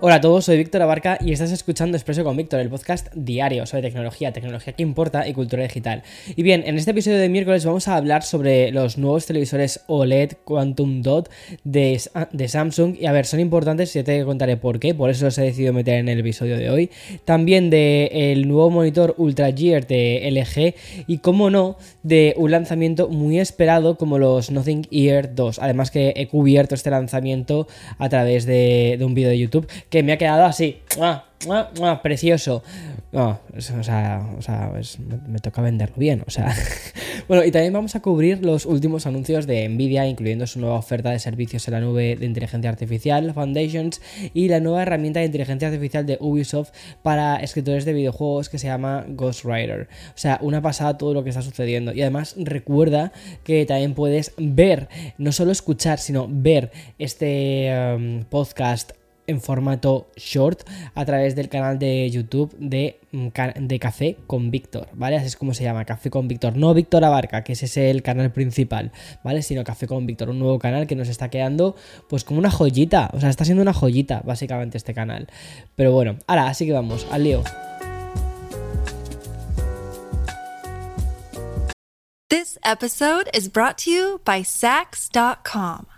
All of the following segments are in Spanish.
Hola a todos, soy Víctor Abarca y estás escuchando Expreso con Víctor, el podcast diario sobre tecnología, tecnología que importa y cultura digital. Y bien, en este episodio de miércoles vamos a hablar sobre los nuevos televisores OLED Quantum Dot de, Samsung. Y a ver, son importantes ya te contaré por qué, por eso los he decidido meter en el episodio de hoy. También del nuevo monitor Ultra Gear de LG y, como no, de un lanzamiento muy esperado como los Nothing Ear 2. Además que he cubierto este lanzamiento a través de, de un vídeo de YouTube que me ha quedado así. Precioso. No, o sea, o sea me, toca venderlo bien. O sea. bueno, y también vamos a cubrir los últimos anuncios de Nvidia, incluyendo su nueva oferta de servicios en la nube de inteligencia artificial, Foundations, y la nueva herramienta de inteligencia artificial de Ubisoft para escritores de videojuegos que se llama Ghostwriter. O sea, una pasada todo lo que está sucediendo. Y además recuerda que también puedes ver, no solo escuchar, sino ver este um, podcast en formato short a través del canal de YouTube de, mm, de Café con Víctor, ¿vale? Así es como se llama, Café con Víctor. No Víctor Abarca, que ese es el canal principal, ¿vale? Sino Café con Víctor, un nuevo canal que nos está quedando pues como una joyita, o sea, está siendo una joyita básicamente este canal. Pero bueno, ahora, así que vamos, al lío. This episode is brought to you by Sax.com.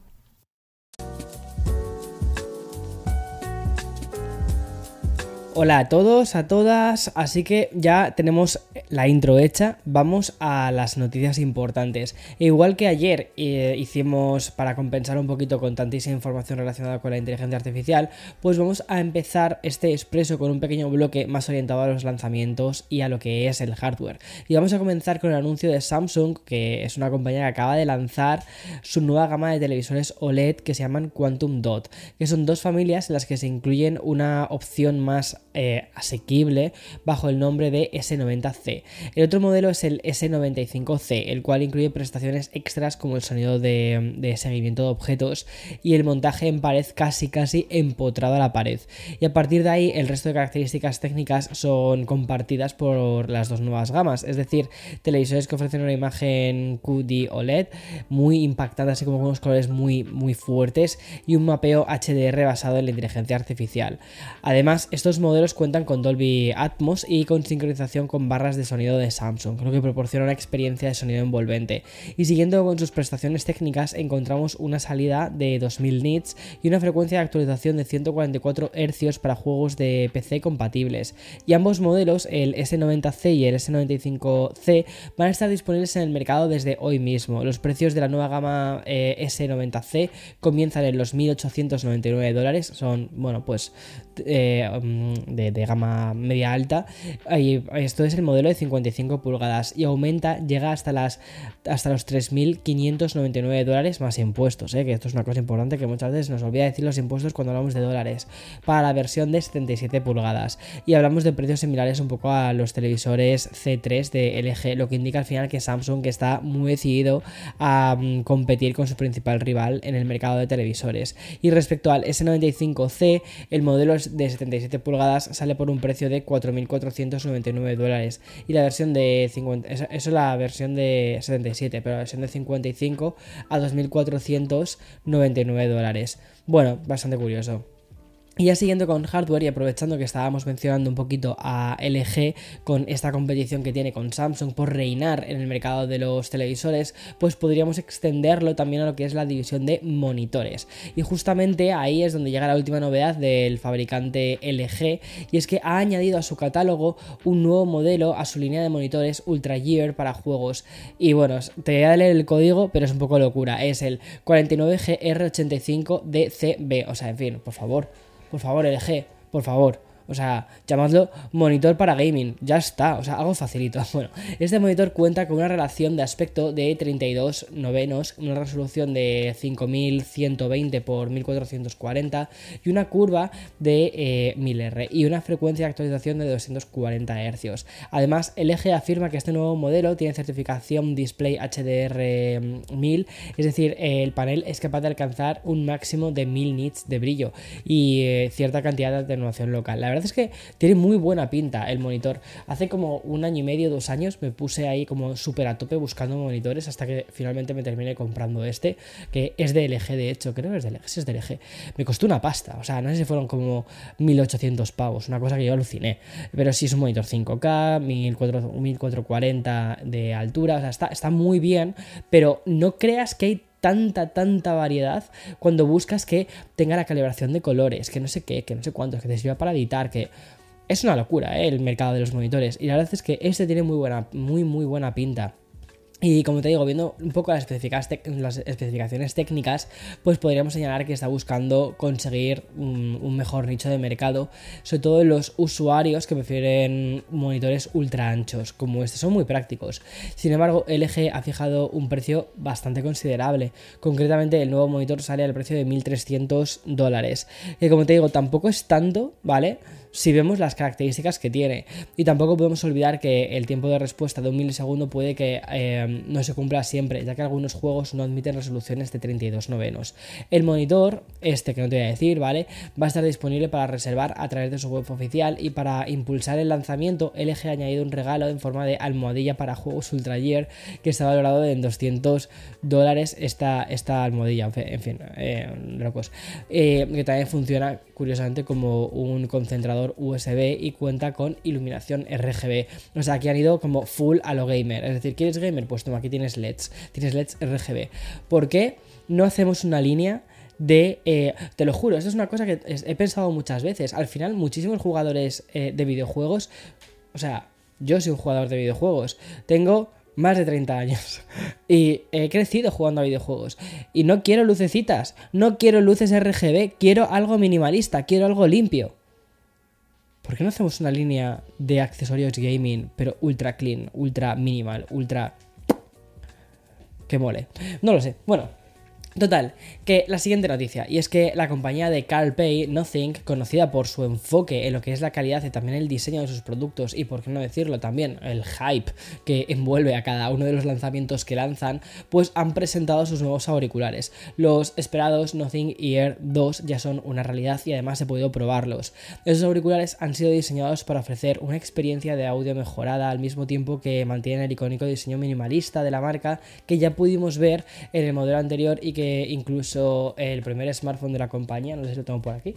Hola a todos, a todas, así que ya tenemos la intro hecha, vamos a las noticias importantes. Igual que ayer eh, hicimos para compensar un poquito con tantísima información relacionada con la inteligencia artificial, pues vamos a empezar este expreso con un pequeño bloque más orientado a los lanzamientos y a lo que es el hardware. Y vamos a comenzar con el anuncio de Samsung, que es una compañía que acaba de lanzar su nueva gama de televisores OLED que se llaman Quantum Dot, que son dos familias en las que se incluyen una opción más eh, asequible bajo el nombre de S90C. El otro modelo es el S95C, el cual incluye prestaciones extras como el sonido de, seguimiento de objetos y el montaje en pared casi casi empotrado a la pared. Y a partir de ahí el resto de características técnicas son compartidas por las dos nuevas gamas, es decir, televisores que ofrecen una imagen QD OLED muy impactante, así como con unos colores muy, muy fuertes y un mapeo HDR basado en la inteligencia artificial. Además, estos modelos cuentan con Dolby Atmos y con sincronización con barras de sonido de Samsung, lo que proporciona una experiencia de sonido envolvente. Y siguiendo con sus prestaciones técnicas, encontramos una salida de 2000 nits y una frecuencia de actualización de 144 Hz para juegos de PC compatibles. Y ambos modelos, el S90C y el S95C, van a estar disponibles en el mercado desde hoy mismo. Los precios de la nueva gama eh, S90C comienzan en los 1.899 dólares, son, bueno, pues eh, mm, de, gama media alta. Esto es el modelo de 55 pulgadas y aumenta, llega hasta, las, hasta los 3.599 dólares más impuestos. ¿eh? Que esto es una cosa importante que muchas veces nos olvida decir los impuestos cuando hablamos de dólares. Para la versión de 77 pulgadas. Y hablamos de precios similares un poco a los televisores C3 de LG, lo que indica al final que Samsung está muy decidido a mm, competir con su principal rival en el mercado de televisores. Y respecto al S95C, el modelo de 77 pulgadas sale por un precio de 4.499 dólares. Y la versión de 50, eso es la versión de 77, pero la versión de 55 a 2.499 dólares. Bueno, bastante curioso. Y ya siguiendo con hardware y aprovechando que estábamos mencionando un poquito a LG con esta competición que tiene con Samsung por reinar en el mercado de los televisores, pues podríamos extenderlo también a lo que es la división de monitores. Y justamente ahí es donde llega la última novedad del fabricante LG y es que ha añadido a su catálogo un nuevo modelo a su línea de monitores Ultra Gear para juegos. Y bueno, te voy a leer el código, pero es un poco locura. Es el 49GR85DCB. O sea, en fin, por favor por favor, LG, por favor. O sea, llamadlo monitor para gaming. Ya está. O sea, algo facilito. Bueno, este monitor cuenta con una relación de aspecto de 32 novenos, una resolución de 5120 x 1440 y una curva de 1000R eh, y una frecuencia de actualización de 240 Hz. Además, LG afirma que este nuevo modelo tiene certificación Display HDR 1000, es decir, el panel es capaz de alcanzar un máximo de 1000 nits de brillo y eh, cierta cantidad de atenuación local. La verdad es que tiene muy buena pinta el monitor. Hace como un año y medio, dos años, me puse ahí como súper a tope buscando monitores hasta que finalmente me terminé comprando este, que es de LG, de hecho, creo que es de LG, es de LG. Me costó una pasta, o sea, no sé si fueron como 1800 pavos, una cosa que yo aluciné. Pero sí es un monitor 5K, 1440 de altura, o sea, está, está muy bien, pero no creas que hay tanta, tanta variedad cuando buscas que tenga la calibración de colores, que no sé qué, que no sé cuántos, que te sirva para editar, que es una locura ¿eh? el mercado de los monitores. Y la verdad es que este tiene muy buena, muy, muy buena pinta. Y como te digo, viendo un poco las, especificaciones técnicas, pues podríamos señalar que está buscando conseguir un, mejor nicho de mercado, sobre todo los usuarios que prefieren monitores ultra anchos, como este, son muy prácticos. Sin embargo, LG ha fijado un precio bastante considerable. Concretamente, el nuevo monitor sale al precio de 1.300 dólares, que como te digo, tampoco es tanto, ¿vale? Si vemos las características que tiene. Y tampoco podemos olvidar que el tiempo de respuesta de un milisegundo puede que eh, no se cumpla siempre, ya que algunos juegos no admiten resoluciones de 32 novenos. El monitor, este que no te voy a decir, ¿vale? Va a estar disponible para reservar a través de su web oficial y para impulsar el lanzamiento, LG ha añadido un regalo en forma de almohadilla para juegos Ultra Gear que está valorado en 200 dólares esta, esta almohadilla, en fin, eh, locos. Eh, que también funciona curiosamente como un concentrador USB y cuenta con iluminación RGB. O sea, aquí han ido como full a lo gamer. Es decir, ¿quieres gamer? Pues toma, aquí tienes LEDs. Tienes LEDs RGB. ¿Por qué no hacemos una línea de... Eh, te lo juro, esto es una cosa que he pensado muchas veces. Al final, muchísimos jugadores eh, de videojuegos... O sea, yo soy un jugador de videojuegos. Tengo más de 30 años. Y he crecido jugando a videojuegos. Y no quiero lucecitas, no quiero luces RGB, quiero algo minimalista, quiero algo limpio. ¿Por qué no hacemos una línea de accesorios gaming, pero ultra clean, ultra minimal, ultra... que mole? No lo sé. Bueno, Total, que la siguiente noticia, y es que la compañía de Carl Pay, Nothing, conocida por su enfoque en lo que es la calidad y también el diseño de sus productos, y por qué no decirlo también, el hype que envuelve a cada uno de los lanzamientos que lanzan, pues han presentado sus nuevos auriculares. Los esperados Nothing Ear 2 ya son una realidad y además he podido probarlos. Esos auriculares han sido diseñados para ofrecer una experiencia de audio mejorada al mismo tiempo que mantienen el icónico diseño minimalista de la marca que ya pudimos ver en el modelo anterior y que incluso el primer smartphone de la compañía, no sé si lo tengo por aquí,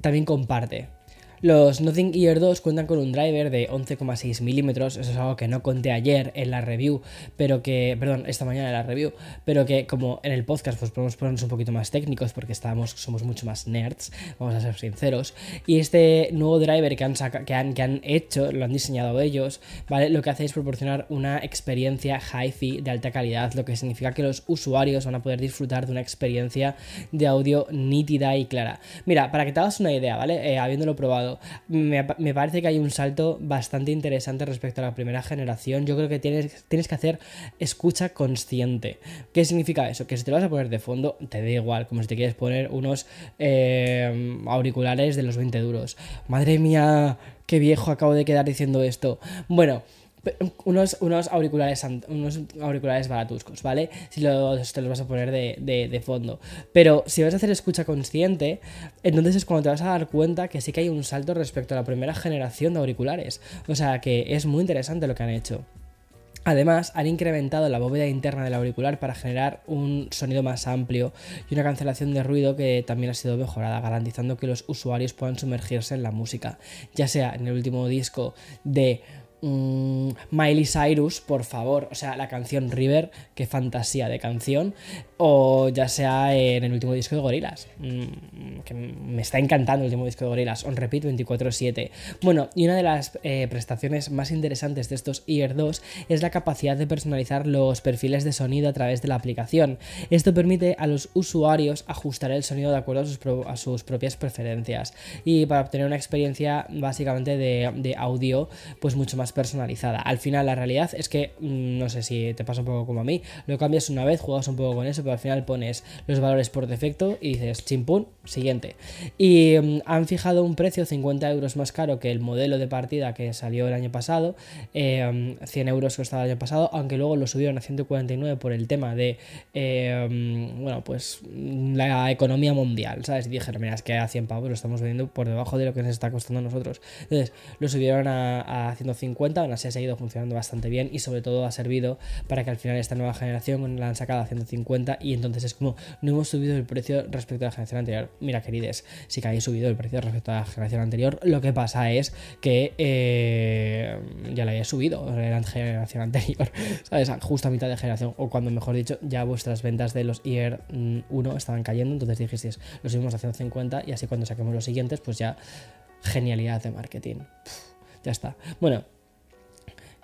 también comparte. Los Nothing Ear 2 cuentan con un driver de 11,6 milímetros, eso es algo que no conté ayer en la review, pero que, perdón, esta mañana en la review, pero que como en el podcast pues podemos ponernos un poquito más técnicos porque estamos, somos mucho más nerds, vamos a ser sinceros, y este nuevo driver que han, que han, que han hecho, lo han diseñado ellos, ¿vale? Lo que hace es proporcionar una experiencia hi-fi de alta calidad, lo que significa que los usuarios van a poder disfrutar de una experiencia de audio nítida y clara. Mira, para que te hagas una idea, ¿vale? Eh, habiéndolo probado, me, parece que hay un salto bastante interesante respecto a la primera generación. Yo creo que tienes, tienes que hacer escucha consciente. ¿Qué significa eso? Que si te vas a poner de fondo, te da igual, como si te quieres poner unos eh, auriculares de los 20 duros. Madre mía, qué viejo acabo de quedar diciendo esto. Bueno, unos, unos, auriculares, unos auriculares baratuscos, ¿vale? Si te los vas a poner de, fondo. Pero si vas a hacer escucha consciente, entonces es cuando te vas a dar cuenta que sí que hay un salto respecto a la primera generación de auriculares. O sea que es muy interesante lo que han hecho. Además, han incrementado la bóveda interna del auricular para generar un sonido más amplio y una cancelación de ruido que también ha sido mejorada, garantizando que los usuarios puedan sumergirse en la música, ya sea en el último disco de Mm, Miley Cyrus, por favor, o sea, la canción River, qué fantasía de canción, o ya sea en el último disco de Gorilas, mm, que me está encantando el último disco de Gorilas, on repeat 24/7. Bueno, y una de las eh, prestaciones más interesantes de estos Ear 2 es la capacidad de personalizar los perfiles de sonido a través de la aplicación. Esto permite a los usuarios ajustar el sonido de acuerdo a sus, propias preferencias y para obtener una experiencia básicamente de audio pues mucho más personalizada. Al final la realidad es que, mm, no sé si te pasa un poco como a mí, lo cambias una vez, juegas un poco con eso, pero al final pones los valores por defecto y dices chimpún, siguiente. Y mm, han fijado un precio 50 euros más caro que el modelo de partida que salió el año pasado, 100 eh, euros que el año pasado, aunque luego lo subieron a 149 por el tema de, eh, bueno, pues la economía mundial, ¿sabes? Y dijeron, mira, es que a 100 pavos lo estamos vendiendo por debajo de lo que nos está costando a nosotros. Entonces, lo subieron a, a 150 cuenta, aún así ha seguido funcionando bastante bien y sobre todo ha servido para que al final esta nueva generación la han sacado a 150 y entonces es como no hemos subido el precio respecto a la generación anterior. Mira, querides, sí que habéis subido el precio respecto a la generación anterior, lo que pasa es que eh, ya la había subido en la generación anterior, ¿sabes? Justo a mitad de generación, o cuando mejor dicho, ya vuestras ventas de los IR 1 mm, estaban cayendo, entonces dijisteis, lo subimos a 150 y así cuando saquemos los siguientes, pues ya genialidad de marketing. ya está. Bueno,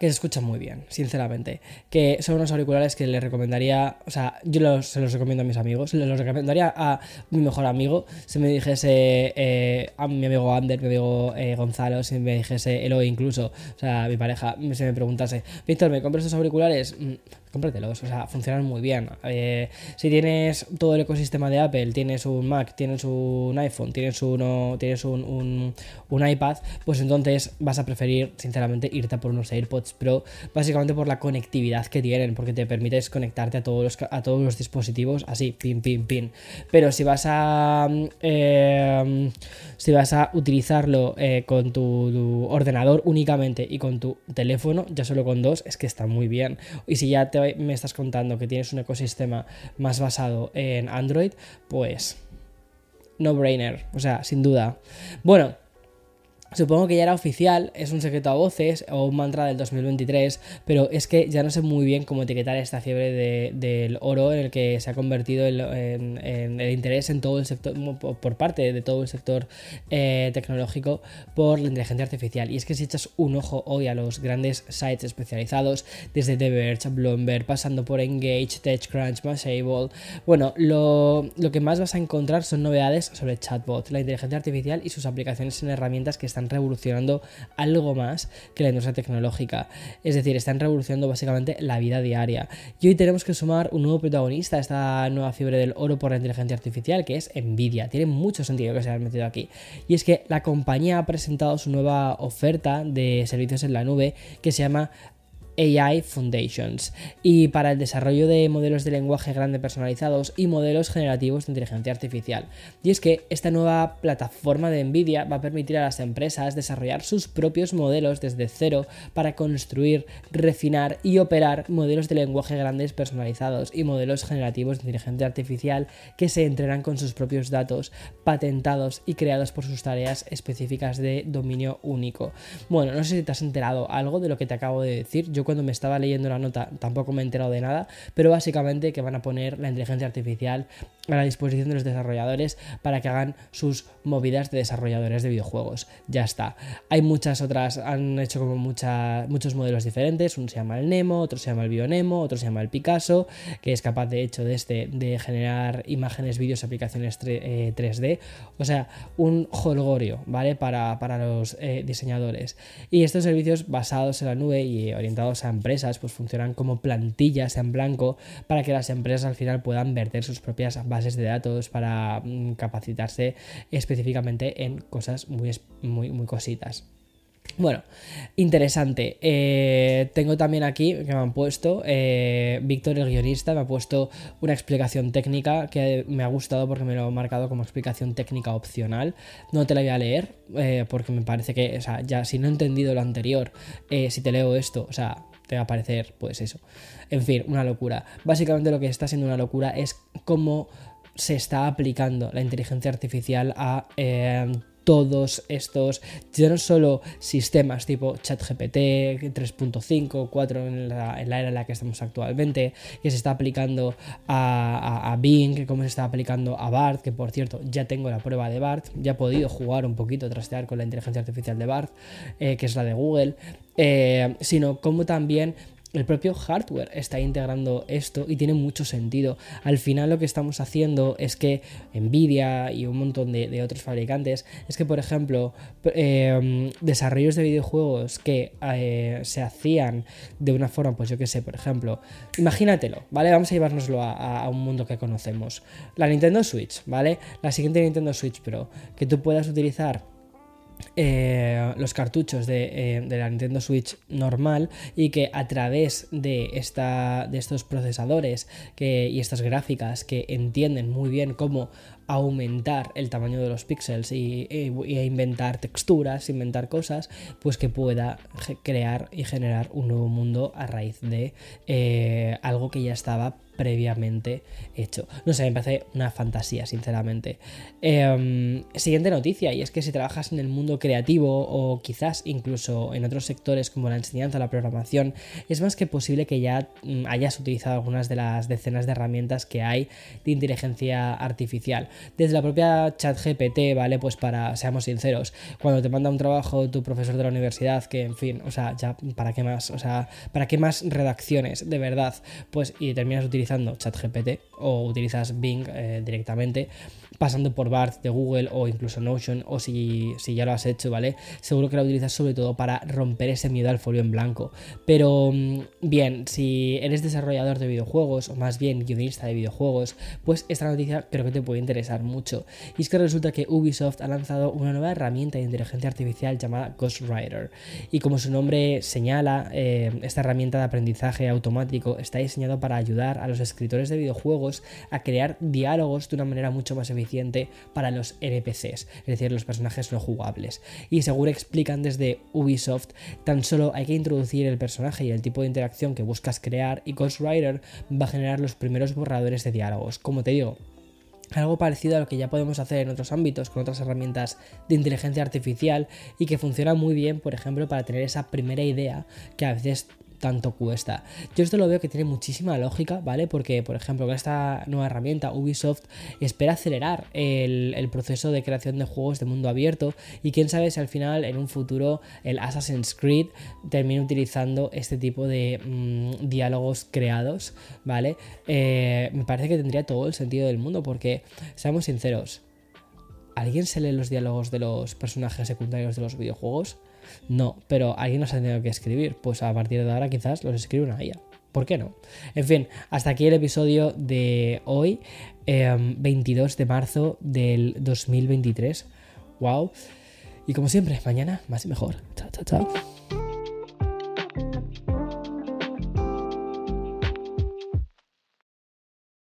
que se escuchan muy bien, sinceramente. Que son unos auriculares que les recomendaría, o sea, yo se los recomiendo a mis amigos, les los recomendaría a mi mejor amigo, si me dijese eh, a mi amigo Ander, mi amigo eh, Gonzalo, si me dijese Eloy incluso, o sea, mi pareja, si me preguntase, Víctor, ¿me compras estos auriculares? Mm, cómpratelos, o sea, funcionan muy bien. Eh, si tienes todo el ecosistema de Apple, tienes un Mac, tienes un iPhone, tienes, uno, tienes un, un, iPad, pues entonces vas a preferir, sinceramente, irte por unos AirPods Pro, básicamente por la conectividad que tienen, porque te permites conectarte a todos los, a todos los dispositivos así, pin, pin, pin. Pero si vas a, eh, si vas a utilizarlo eh, con tu, ordenador únicamente y con tu teléfono, ya solo con dos, es que está muy bien. Y si ya te me estás contando que tienes un ecosistema más basado en Android, pues no brainer, o sea, sin duda. Bueno, Supongo que ya era oficial, es un secreto a voces o un mantra del 2023, pero es que ya no sé muy bien cómo etiquetar esta fiebre del oro en el que se ha convertido el interés en todo el sector, por parte de todo el sector eh, tecnológico por la inteligencia artificial. Y es que si echas un ojo hoy a los grandes sites especializados, desde The Verge, Bloomberg, pasando por Engage, TechCrunch, Mashable, bueno, lo, lo que más vas a encontrar son novedades sobre chatbot, la inteligencia artificial y sus aplicaciones en herramientas que están revolucionando algo más que la industria tecnológica. Es decir, están revolucionando básicamente la vida diaria. Y hoy tenemos que sumar un nuevo protagonista a esta nueva fiebre del oro por la inteligencia artificial, que es Nvidia. Tiene mucho sentido que se haya metido aquí. Y es que la compañía ha presentado su nueva oferta de servicios en la nube que se llama AI Foundations y para el desarrollo de modelos de lenguaje grande personalizados y modelos generativos de inteligencia artificial. Y es que esta nueva plataforma de Nvidia va a permitir a las empresas desarrollar sus propios modelos desde cero para construir, refinar y operar modelos de lenguaje grandes personalizados y modelos generativos de inteligencia artificial que se entrenan con sus propios datos patentados y creados por sus tareas específicas de dominio único. Bueno, no sé si te has enterado algo de lo que te acabo de decir. Yo cuando me estaba leyendo la nota tampoco me he enterado de nada, pero básicamente que van a poner la inteligencia artificial a la disposición de los desarrolladores para que hagan sus movidas de desarrolladores de videojuegos. Ya está. Hay muchas otras, han hecho como muchos modelos diferentes. Uno se llama el Nemo, otro se llama el Bionemo, otro se llama el Picasso, que es capaz de hecho de este de generar imágenes, vídeos, aplicaciones 3D. Eh, o sea, un holgorio, ¿vale? Para, los eh, diseñadores. Y estos servicios basados en la nube y orientados a empresas, pues funcionan como plantillas en blanco para que las empresas al final puedan verter sus propias bases de datos para mm, capacitarse específicamente en cosas muy, muy, muy cositas. Bueno, interesante. Eh, tengo también aquí que me han puesto, eh, Víctor el guionista me ha puesto una explicación técnica que me ha gustado porque me lo ha marcado como explicación técnica opcional. No te la voy a leer eh, porque me parece que, o sea, ya si no he entendido lo anterior, si te leo esto, o sea, te va a aparecer, pues eso. En fin, una locura. Básicamente lo que está siendo una locura es cómo se está aplicando la inteligencia artificial a eh, todos estos, ya no solo sistemas tipo ChatGPT 3.5, 4 en la, en era en la que estamos actualmente, que se está aplicando a, Bing, como se está aplicando a BART, que por cierto ya tengo la prueba de BART, ya he podido jugar un poquito, trastear con la inteligencia artificial de BART, eh, que es la de Google, eh, sino como también el propio hardware está integrando esto y tiene mucho sentido. Al final lo que estamos haciendo es que Nvidia y un montón de, otros fabricantes, es que por ejemplo, eh, desarrollos de videojuegos que eh, se hacían de una forma, pues yo que sé, por ejemplo, imagínatelo, ¿vale? Vamos a llevárnoslo a, a, un mundo que conocemos. La Nintendo Switch, ¿vale? La siguiente Nintendo Switch Pro, que tú puedas utilizar eh, los cartuchos de, eh, de, la Nintendo Switch normal y que a través de, esta, de estos procesadores que, y estas gráficas que entienden muy bien cómo aumentar el tamaño de los píxeles y, inventar texturas, inventar cosas, pues que pueda crear y generar un nuevo mundo a raíz de eh, algo que ya estaba previamente hecho. No sé, me parece una fantasía, sinceramente. Eh, siguiente noticia, y es que si trabajas en el mundo creativo o quizás incluso en otros sectores como la enseñanza, la programación, es más que posible que ya mm, hayas utilizado algunas de las decenas de herramientas que hay de inteligencia artificial. Desde la propia chat GPT, ¿vale? Pues para, seamos sinceros, cuando te manda un trabajo tu profesor de la universidad, que en fin, o sea, ya, ¿para qué más? O sea, ¿para qué más redacciones? De verdad, pues y terminas utilizando utilizando ChatGPT o utilizas Bing eh, directamente, pasando por BART de Google o incluso Notion, o si, si, ya lo has hecho, ¿vale? Seguro que la utilizas sobre todo para romper ese miedo al folio en blanco. Pero mm, bien, si eres desarrollador de videojuegos, o más bien guionista de videojuegos, pues esta noticia creo que te puede interesar mucho. Y es que resulta que Ubisoft ha lanzado una nueva herramienta de inteligencia artificial llamada Ghostwriter. Y como su nombre señala, eh, esta herramienta de aprendizaje automático está diseñada para ayudar a los escritores de videojuegos a crear diálogos de una manera mucho más eficiente para los NPCs, es decir, los personajes no jugables. Y seguro explican desde Ubisoft, tan solo hay que introducir el personaje y el tipo de interacción que buscas crear y Ghostwriter va a generar los primeros borradores de diálogos. Como te digo, algo parecido a lo que ya podemos hacer en otros ámbitos con otras herramientas de inteligencia artificial y que funciona muy bien, por ejemplo, para tener esa primera idea que a veces tanto cuesta. Yo esto lo veo que tiene muchísima lógica, ¿vale? Porque, por ejemplo, con esta nueva herramienta, Ubisoft espera acelerar el, proceso de creación de juegos de mundo abierto y quién sabe si al final, en un futuro, el Assassin's Creed termine utilizando este tipo de mmm, diálogos creados, ¿vale? Eh, me parece que tendría todo el sentido del mundo porque, seamos sinceros, ¿alguien se lee los diálogos de los personajes secundarios de los videojuegos? No, pero alguien nos ha tenido que escribir. Pues a partir de ahora quizás los escribe una IA. ¿Por qué no? En fin, hasta aquí el episodio de hoy, eh, 22 de marzo del 2023. ¡Wow! Y como siempre, mañana más y mejor. Chao, chao, chao.